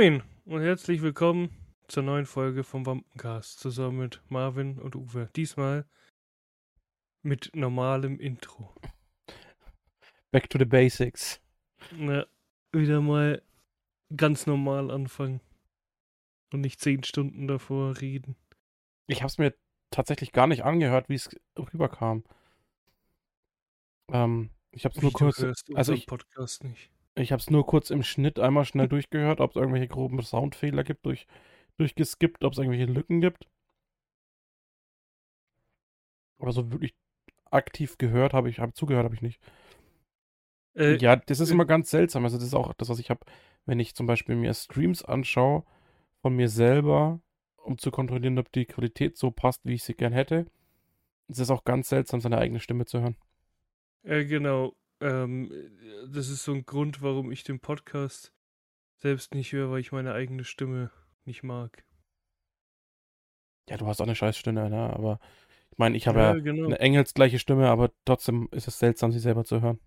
Moin und herzlich willkommen zur neuen Folge vom Wampencast zusammen mit Marvin und Uwe. Diesmal mit normalem Intro. Back to the basics. Na, wieder mal ganz normal anfangen und nicht zehn Stunden davor reden. Ich habe es mir tatsächlich gar nicht angehört, wie es rüberkam. Ähm, ich habe es nur kurz, also ich, Podcast nicht. Ich habe es nur kurz im Schnitt einmal schnell durchgehört, ob es irgendwelche groben Soundfehler gibt, durch, durchgeskippt, ob es irgendwelche Lücken gibt. Aber so wirklich aktiv gehört habe ich, habe zugehört habe ich nicht. Äh, Ja, das ist äh, immer ganz seltsam. Also das ist auch das, was ich habe, wenn ich zum Beispiel mir Streams anschaue von mir selber, um zu kontrollieren, ob die Qualität so passt, wie ich sie gern hätte. Es ist auch ganz seltsam, seine eigene Stimme zu hören. äh, genau. Ähm, das ist so ein Grund, warum ich den Podcast selbst nicht höre, weil ich meine eigene Stimme nicht mag. Ja, du hast auch eine scheiß Stimme, ne? Aber ich meine, ich habe Ja, ja genau. eine engelsgleiche Stimme, aber trotzdem ist es seltsam, sie selber zu hören.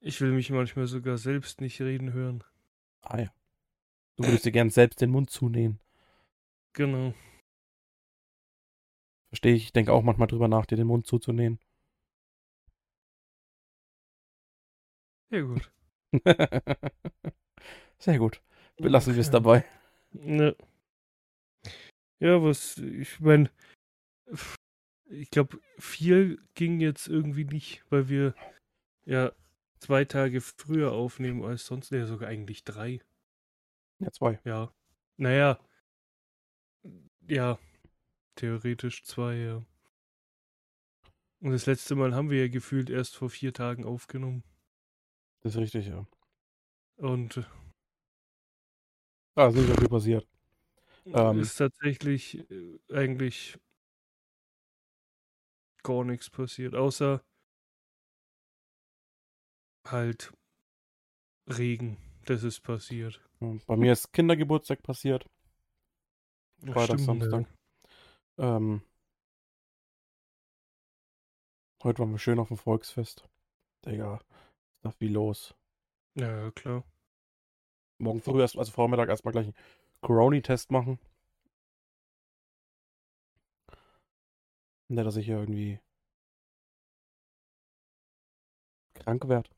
Ich will mich manchmal sogar selbst nicht reden hören. Ah ja. Du würdest dir gern selbst den Mund zunähen. Genau. Verstehe ich. Ich denke auch manchmal drüber nach, dir den Mund zuzunähen. Ja, gut. Sehr gut. Belassen wir es dabei. Ne. Ja, was, ich meine, ich glaube, viel ging jetzt irgendwie nicht, weil wir ja zwei Tage früher aufnehmen als sonst. Ja, sogar eigentlich drei. Ja, zwei. Ja. Naja. Ja. Theoretisch zwei, ja. Und das letzte Mal haben wir ja gefühlt erst vor vier Tagen aufgenommen. Das ist richtig, ja. Und Ah, ist nicht so viel passiert. Ähm. ist tatsächlich äh, eigentlich gar nichts passiert, außer halt Regen. Das ist passiert. Bei mir ist Kindergeburtstag passiert. Freitag, Samstag. Ähm, heute waren wir schön auf dem Volksfest. Digga, da viel los. Ja, klar. Morgen früh, erst, also Vormittag erstmal gleich einen Corona-Test machen. Nicht, dass ich hier irgendwie krank werde.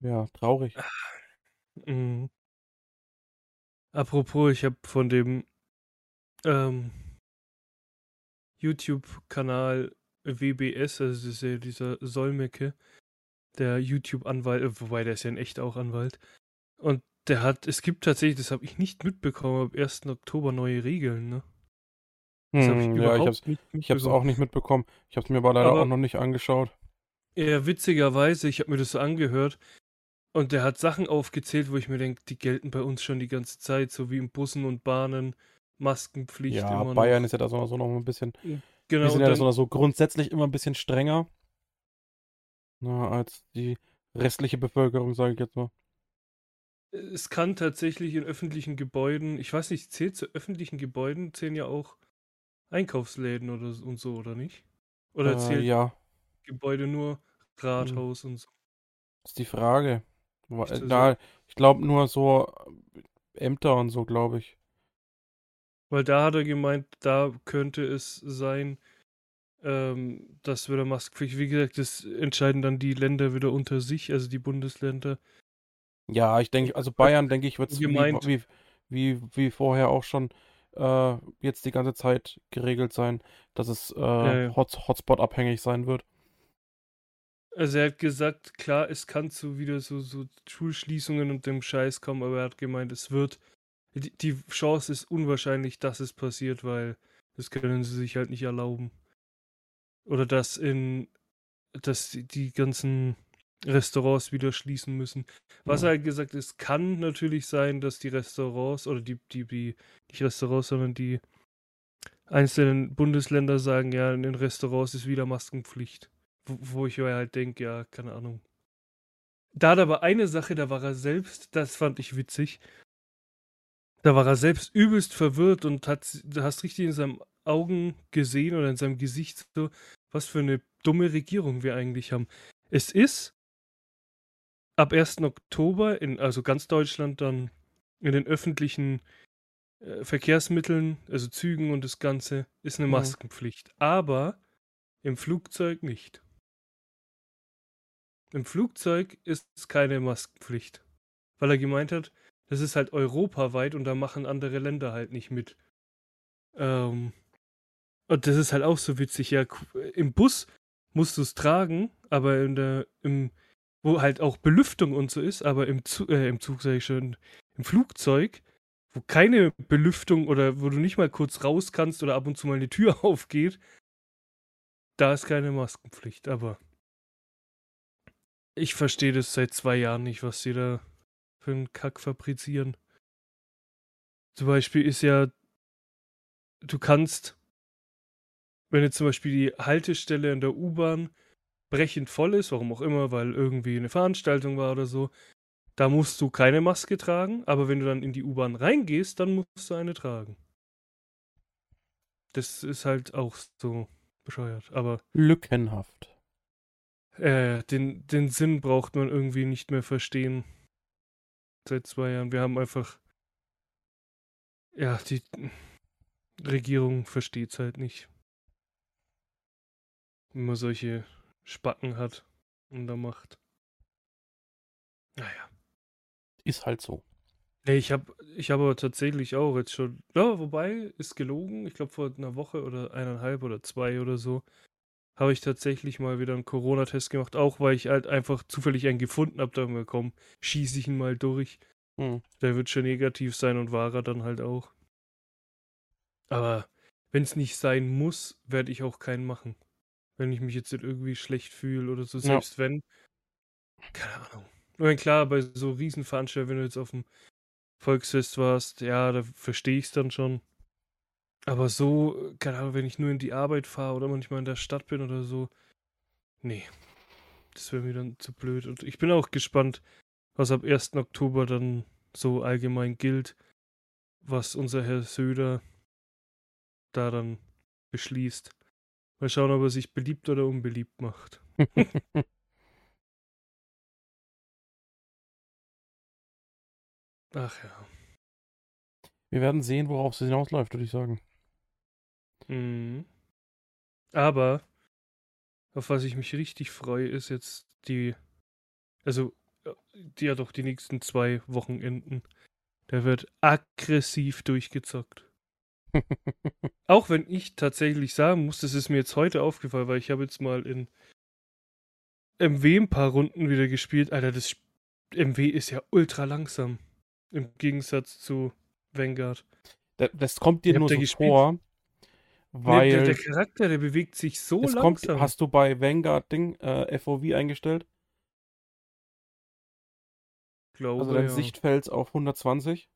Ja, traurig. Mhm. Apropos, ich habe von dem ähm, YouTube-Kanal WBS, also das ist ja dieser Solmecke, der YouTube-Anwalt, äh, wobei der ist ja in echt auch Anwalt. Und der hat, es gibt tatsächlich, das habe ich nicht mitbekommen, ab 1. Oktober neue Regeln, ne? Das habe ich Hm, ja, ich hab's, nicht ich hab's mitbekommen. auch nicht mitbekommen. Ich hab's mir aber leider Aber- auch noch nicht angeschaut. Ja, witzigerweise, ich habe mir das so angehört und der hat Sachen aufgezählt, wo ich mir denke, die gelten bei uns schon die ganze Zeit, so wie in Bussen und Bahnen, Maskenpflicht Ja, Bayern noch. ist ja da so, noch ein bisschen Genau, Wir sind ja dann, so grundsätzlich immer ein bisschen strenger na, als die restliche Bevölkerung, sage ich jetzt mal. es kann tatsächlich in öffentlichen Gebäuden, ich weiß nicht, zählt zu öffentlichen Gebäuden, zählen ja auch Einkaufsläden oder so- und so, oder nicht? Oder Äh, zählt ja, Gebäude nur Rathaus und so? ist die Frage. Ist das so? Da, ich glaube nur so äh, Ämter und so, glaube ich. Weil da hat er gemeint, da könnte es sein, ähm, dass wieder Maskenpflicht, wie gesagt, das entscheiden dann die Länder wieder unter sich, also die Bundesländer. Ja, ich denke, also Bayern, denke ich, wird es wie, wie, wie, vorher auch schon äh, jetzt die ganze Zeit geregelt sein, dass es äh, ja. Hot, Hotspot-abhängig sein wird. Also er hat gesagt, klar, es kann zu wieder so, so Schulschließungen und dem Scheiß kommen, aber er hat gemeint, es wird, die, die Chance ist unwahrscheinlich, dass es passiert, weil das können sie sich halt nicht erlauben. Oder dass in, dass die, die ganzen Restaurants wieder schließen müssen. Was Ja. er halt gesagt hat, es kann natürlich sein, dass die Restaurants oder die, die, die, nicht Restaurants, sondern die einzelnen Bundesländer sagen, ja, in den Restaurants ist wieder Maskenpflicht. Wo, wo ich mir halt denke, ja, keine Ahnung. Da hat aber eine Sache, da war er selbst, das fand ich witzig. Da war er selbst übelst verwirrt und hat, du hast richtig in seinen Augen gesehen oder in seinem Gesicht so, was für eine dumme Regierung wir eigentlich haben. Es ist ab 1. Oktober in also ganz Deutschland dann in den öffentlichen äh, Verkehrsmitteln, also Zügen und das Ganze, ist eine Mhm. Maskenpflicht. Aber im Flugzeug nicht. Im Flugzeug ist es keine Maskenpflicht. Weil er gemeint hat, das ist halt europaweit und da machen andere Länder halt nicht mit. Ähm, und das ist halt auch so witzig. Ja, im Bus musst du es tragen, aber in der, im, wo halt auch Belüftung und so ist, aber im, Zu äh, im Zug, sag ich schon, im Flugzeug, wo keine Belüftung oder wo du nicht mal kurz raus kannst oder ab und zu mal eine Tür aufgeht, da ist keine Maskenpflicht. Aber ich verstehe das seit zwei Jahren nicht, was sie da für einen Kack fabrizieren. Zum Beispiel ist ja, du kannst, wenn jetzt zum Beispiel die Haltestelle in der U-Bahn brechend voll ist, warum auch immer, weil irgendwie eine Veranstaltung war oder so, da musst du keine Maske tragen, aber wenn du dann in die U-Bahn reingehst, dann musst du eine tragen. Das ist halt auch so bescheuert. Aber Lückenhaft. äh, den, den Sinn braucht man irgendwie nicht mehr verstehen. Seit zwei Jahren. Wir haben einfach. Ja, die Regierung versteht es halt nicht. Man solche Spacken hat und da macht. Naja. Ist halt so. Nee, ich habe ich hab aber tatsächlich auch jetzt schon. Ja, wobei, ist gelogen. Ich glaube, vor einer Woche oder eineinhalb oder zwei oder so habe ich tatsächlich mal wieder einen Corona-Test gemacht. Auch weil ich halt einfach zufällig einen gefunden habe. Da haben wir komm, schieße ich ihn mal durch. Hm. Der wird schon negativ sein und war er dann halt auch. Aber wenn es nicht sein muss, werde ich auch keinen machen. Wenn ich mich jetzt nicht irgendwie schlecht fühle oder so, Ja. selbst wenn. Keine Ahnung. Ich meine, klar, bei so Riesenveranstaltungen, wenn du jetzt auf dem Volksfest warst, ja, da verstehe ich es dann schon. Aber so, keine Ahnung, wenn ich nur in die Arbeit fahre oder manchmal in der Stadt bin oder so, nee. Das wäre mir dann zu blöd. Und ich bin auch gespannt, was ab 1. Oktober dann so allgemein gilt, was unser Herr Söder da dann beschließt. Mal schauen, ob er sich beliebt oder unbeliebt macht. Ach ja. Wir werden sehen, worauf es hinausläuft, würde ich sagen. Mhm. Aber auf was ich mich richtig freue, ist jetzt die, also äh, die ja doch die nächsten zwei Wochenenden. Da wird aggressiv durchgezockt. Auch wenn ich tatsächlich sagen muss, das ist mir jetzt heute aufgefallen, weil ich habe jetzt mal in MW ein paar Runden wieder gespielt. Alter, das MW ist ja ultra langsam. Im Gegensatz zu Vanguard. Da- Das kommt dir habt nur so gespielt? vor, Nee, weil der, der Charakter, der bewegt sich so es kommt, langsam. hast du bei Vanguard Ding äh, FOV eingestellt? glaube, Also dein ja. Sichtfeld auf 120?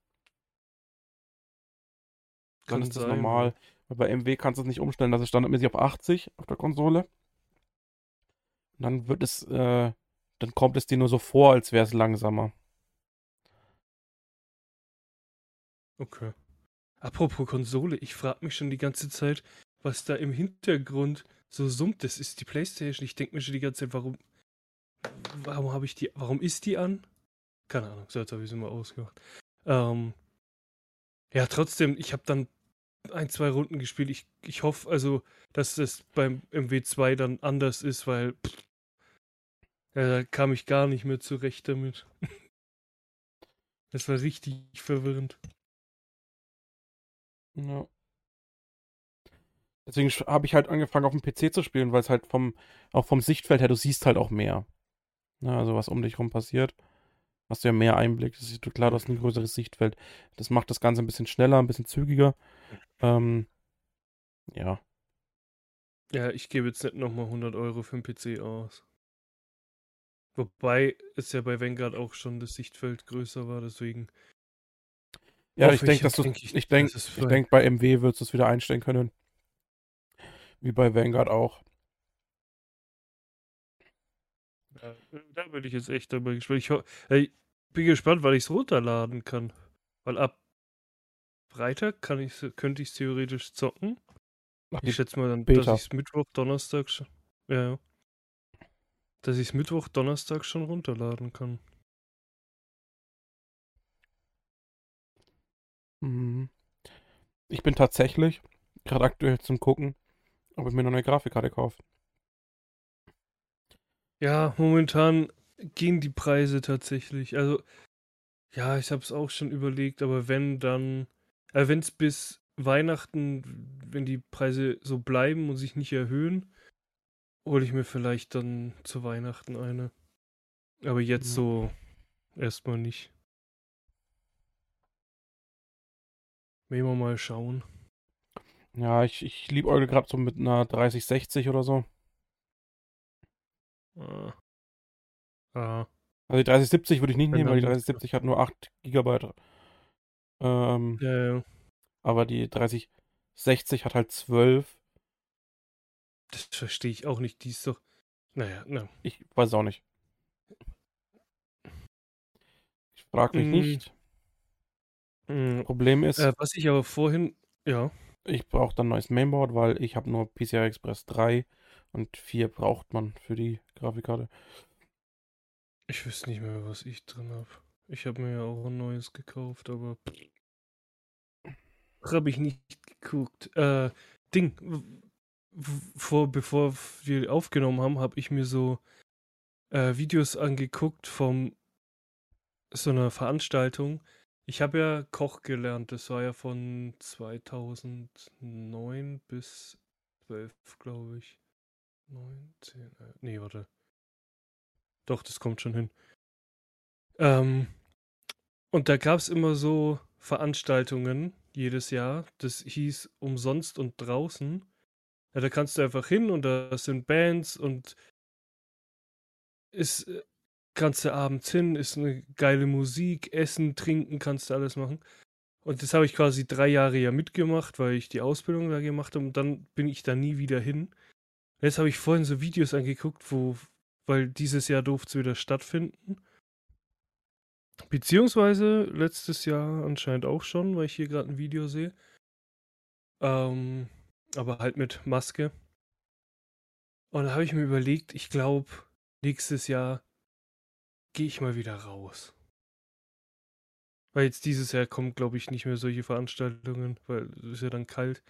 Dann ist das sein, normal. Weil bei MW kannst du es nicht umstellen. Das ist standardmäßig auf 80 auf der Konsole. Und dann wird es, äh, dann kommt es dir nur so vor, als wäre es langsamer. Okay. Apropos Konsole, ich frage mich schon die ganze Zeit, was da im Hintergrund so summt. Das ist die Playstation. Ich denke mir schon die ganze Zeit, warum. Warum habe ich die. Warum ist die an? Keine Ahnung, so jetzt habe ich sie mal ausgemacht. Ähm, ja, trotzdem, ich habe dann ein, zwei Runden gespielt. Ich, ich hoffe also, dass das beim MW2 dann anders ist, weil. Pff, ja, da kam ich gar nicht mehr zurecht damit. Das war richtig verwirrend. Ja. Deswegen habe ich halt angefangen auf dem PC zu spielen, weil es halt vom, auch vom Sichtfeld her, du siehst halt auch mehr. Na, also was um dich rum passiert. Hast du ja mehr Einblick. Das ist klar, du hast ein größeres Sichtfeld. Das macht das Ganze ein bisschen schneller, ein bisschen zügiger. Ähm, ja. Ja, ich gebe jetzt nicht nochmal 100 Euro für den PC aus. Wobei es ja bei Vanguard auch schon das Sichtfeld größer war, deswegen. Ja, ich denke, dass du, denk ich denke, ich denke, bei MW du es wieder einstellen können. Wie bei Vanguard auch. Ja, da bin ich jetzt echt dabei gespannt. Ich ho- ey, bin gespannt, weil ich es runterladen kann. Weil ab Freitag kann ich, könnte ich es theoretisch zocken. Ich schätze mal dann, Beta. dass ich es Mittwoch, Donnerstag schon. Ja, ja. Dass ich es Mittwoch, Donnerstag schon runterladen kann. Mhm. Ich bin tatsächlich gerade aktuell zum Gucken, ob ich mir noch eine Grafikkarte kaufe. Ja, momentan gehen die Preise tatsächlich. Also, ja, ich habe es auch schon überlegt, aber wenn dann, äh, wenn es bis Weihnachten, wenn die Preise so bleiben und sich nicht erhöhen, hole ich mir vielleicht dann zu Weihnachten eine. Aber jetzt Ja. so erstmal nicht. Werden wir mal schauen. Ja, ich, ich liebäugle gerade so mit einer 3060 oder so. Ah. Ah. Also die 3070 würde ich nicht Wenn nehmen, weil die dann- 3070 hat nur 8 GB. Ähm, Ja, ja. aber die 3060 hat halt 12. Das verstehe ich auch nicht. Die ist doch. Naja, na. Ich weiß auch nicht. Ich frage mich Mm. nicht. Mm, Problem ist, Äh, was ich aber vorhin. Ja. ich brauche dann ein neues Mainboard, weil ich habe nur PCI Express 3 und 4 braucht man für die Grafikkarte. Ich wüsste nicht mehr, was ich drin habe. Ich habe mir ja auch ein neues gekauft, aber. Habe ich nicht geguckt. Äh, Ding. Vor, bevor wir aufgenommen haben, habe ich mir so äh, Videos angeguckt von so einer Veranstaltung. Ich habe ja Koch gelernt. Das war ja von 2009 bis 12, glaube ich. 19. Äh, nee, warte. Doch, das kommt schon hin. Ähm, und da gab es immer so Veranstaltungen jedes Jahr. Das hieß umsonst und draußen. Ja, da kannst du einfach hin und da sind Bands und ist, äh, kannst du abends hin, ist eine geile Musik, essen, trinken, kannst du alles machen. Und das habe ich quasi drei Jahre ja mitgemacht, weil ich die Ausbildung da gemacht habe und dann bin ich da nie wieder hin. Jetzt habe ich vorhin so Videos angeguckt, wo, weil dieses Jahr durfte es wieder stattfinden. Beziehungsweise letztes Jahr anscheinend auch schon, weil ich hier gerade ein Video sehe. Ähm, aber halt mit Maske. Und da habe ich mir überlegt, ich glaube, nächstes Jahr gehe ich mal wieder raus. Weil jetzt dieses Jahr kommen, glaube ich, nicht mehr solche Veranstaltungen, weil es ist ja dann kalt.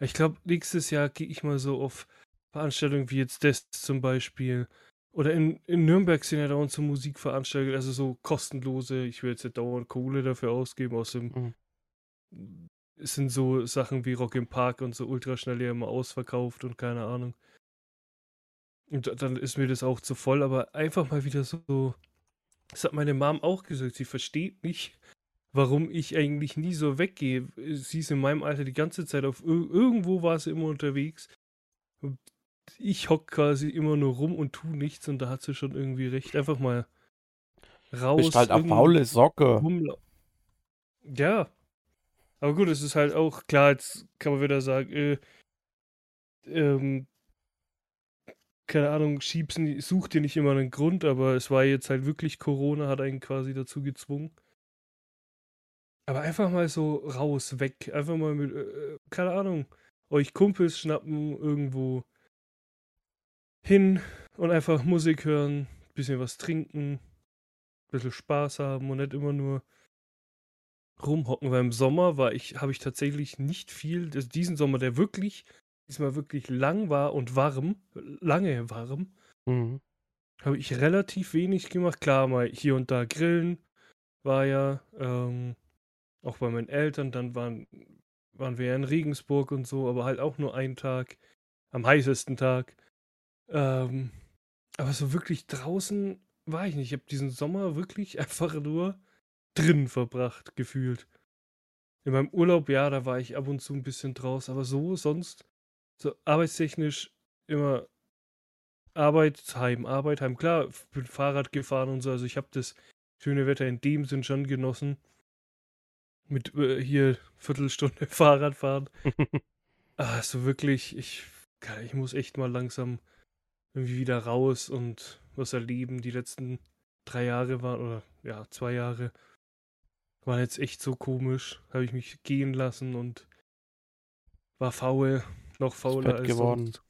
Ich glaube, nächstes Jahr gehe ich mal so auf Veranstaltungen wie jetzt das zum Beispiel. Oder in, in Nürnberg sind ja dauernd so Musikveranstaltungen, also so kostenlose. Ich will jetzt nicht dauernd Kohle dafür ausgeben. Außerdem es sind so Sachen wie Rock im Park und so ultraschnell ja immer ausverkauft und keine Ahnung. Und da- dann ist mir das auch zu voll, aber einfach mal wieder so. Das hat meine Mom auch gesagt. Sie versteht nicht, warum ich eigentlich nie so weggehe. Sie ist in meinem Alter die ganze Zeit auf ir irgendwo war sie immer unterwegs. Ich hock quasi immer nur rum und tu nichts und da hat sie schon irgendwie recht. Einfach mal raus. Bist halt eine faule Socke. rumla- Ja. Aber gut, es ist halt auch klar, jetzt kann man wieder sagen, äh, ähm, keine Ahnung, schieb's, nie- such dir nicht immer einen Grund, aber es war jetzt halt wirklich Corona, hat einen quasi dazu gezwungen. Aber einfach mal so raus, weg, einfach mal mit, äh, keine Ahnung, euch Kumpels schnappen, irgendwo hin und einfach Musik hören, bisschen was trinken, bisschen Spaß haben und nicht immer nur rumhocken, weil im Sommer war ich, habe ich tatsächlich nicht viel, also diesen Sommer, der wirklich, diesmal wirklich lang war und warm, lange warm, Mhm. habe ich relativ wenig gemacht. Klar, mal hier und da grillen war ja, ähm, auch bei meinen Eltern, dann waren, waren wir ja in Regensburg und so, aber halt auch nur einen Tag, am heißesten Tag. Ähm, aber so wirklich draußen war ich nicht. Ich habe diesen Sommer wirklich einfach nur drin verbracht, gefühlt. In meinem Urlaub, ja, da war ich ab und zu ein bisschen draus, aber so sonst, so arbeitstechnisch immer Arbeit, Heim, Arbeit, Heim. Klar, bin Fahrrad gefahren und so, also ich habe das schöne Wetter in dem Sinn schon genossen. Mit äh, hier Viertelstunde Fahrradfahren. Ah, so wirklich, ich, ich muss echt mal langsam irgendwie wieder raus und was erleben. Die letzten drei Jahre waren, oder ja, zwei Jahre, waren jetzt echt so komisch. Habe ich mich gehen lassen und war faul, noch fauler als geworden. sonst.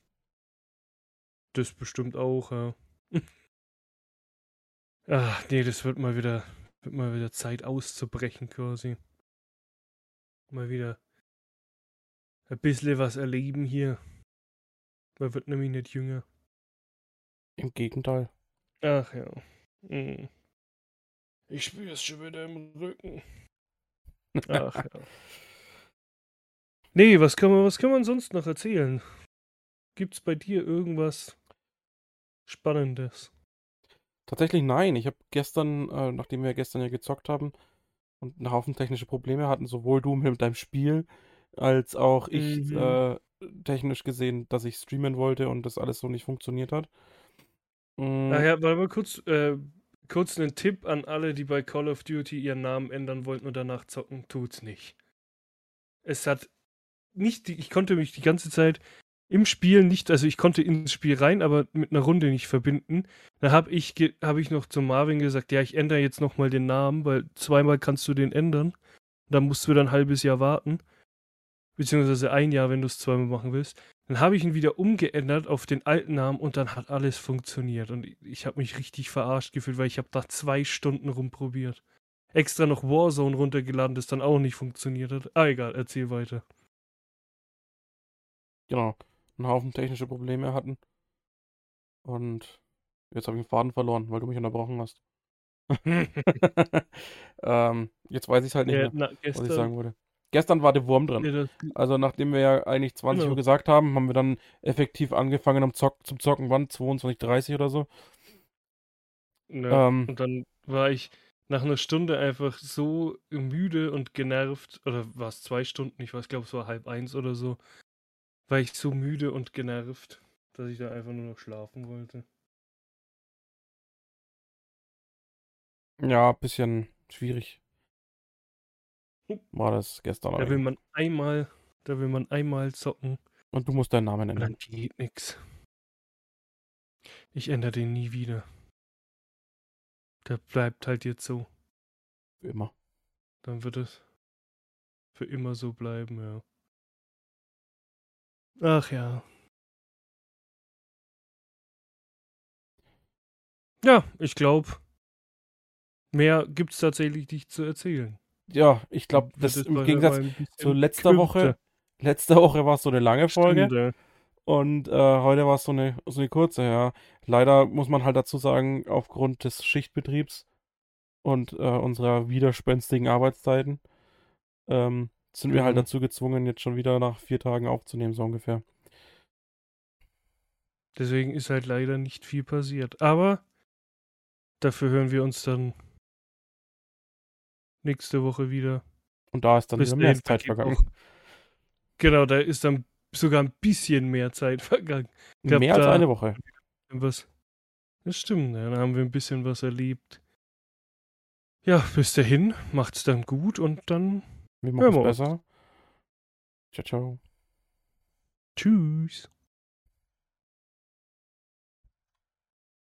Das bestimmt auch, ja. Ah, nee, das wird mal wieder, wird mal wieder Zeit auszubrechen quasi. Mal wieder ein bisschen was erleben hier. Man wird nämlich nicht jünger. Im Gegenteil. Ach ja. Hm. Ich spüre es schon wieder im Rücken. Ach ja. Nee, was kann man, was kann man sonst noch erzählen? Gibt's bei dir irgendwas Spannendes? Tatsächlich nein. Ich habe gestern, äh, nachdem wir gestern ja gezockt haben und einen Haufen technische Probleme hatten, sowohl du mit deinem Spiel als auch ich Mhm. äh, technisch gesehen, dass ich streamen wollte und das alles so nicht funktioniert hat. Mm, Ach ja, warte mal kurz, äh, kurz einen Tipp an alle, die bei Call of Duty ihren Namen ändern wollten und danach zocken, tut's nicht. Es hat nicht, ich konnte mich die ganze Zeit im Spiel nicht, also ich konnte ins Spiel rein, aber mit einer Runde nicht verbinden. Da habe ich, hab ich noch zu Marvin gesagt, ja, ich ändere jetzt nochmal den Namen, weil zweimal kannst du den ändern. Da musst du dann ein halbes Jahr warten. Beziehungsweise ein Jahr, wenn du es zweimal machen willst. Dann habe ich ihn wieder umgeändert auf den alten Namen und dann hat alles funktioniert. Und ich, habe mich richtig verarscht gefühlt, weil ich habe da zwei Stunden rumprobiert. Extra noch Warzone runtergeladen, das dann auch nicht funktioniert hat. Ah, egal, erzähl weiter. genau. Einen Haufen technische Probleme hatten. Und jetzt habe ich den Faden verloren, weil du mich unterbrochen hast. ähm, jetzt weiß ich halt nicht Ja, mehr, na, was ich gestern, sagen wollte. Gestern war der Wurm drin. ja, Also nachdem wir ja eigentlich 20 Genau. Uhr gesagt haben, haben wir dann effektiv angefangen am Zock, zum Zocken, wann? 22.30 oder so. ja. Ähm, Und dann war ich nach einer Stunde einfach so müde und genervt, oder war es zwei Stunden, ich weiß, glaube es war halb eins oder so, war ich so müde und genervt, dass ich da einfach nur noch schlafen wollte. ja, bisschen schwierig. War das gestern. Da will man einmal, da will man einmal zocken Und du musst deinen Namen ändern. dann geht nix. Ich ändere den nie wieder. Der bleibt halt jetzt so. Wie immer. Dann wird es für immer so bleiben, ja. Ach ja. Ja, ich glaube, mehr gibt's tatsächlich nicht zu erzählen. Ja, ich glaube, das es im mal- Gegensatz zu letzter. Woche. Letzte Woche war es so eine lange Folge ja. und äh, heute war es so eine, so eine kurze, ja. Leider muss man halt dazu sagen, aufgrund des Schichtbetriebs und äh, unserer widerspenstigen Arbeitszeiten ähm, sind wir halt Mhm. dazu gezwungen, jetzt schon wieder nach vier Tagen aufzunehmen, so ungefähr. Deswegen ist halt leider nicht viel passiert. Aber dafür hören wir uns dann nächste Woche wieder. Und da ist dann wieder mehr Zeit vergangen. auch- Genau, da ist dann sogar ein bisschen mehr Zeit vergangen. glaub, mehr als eine Woche. Was? Das stimmt, ja, dann haben wir ein bisschen was erlebt. Ja, bis dahin, macht's dann gut und dann Wir Hören wir besser. Ciao, ciao. tschüss.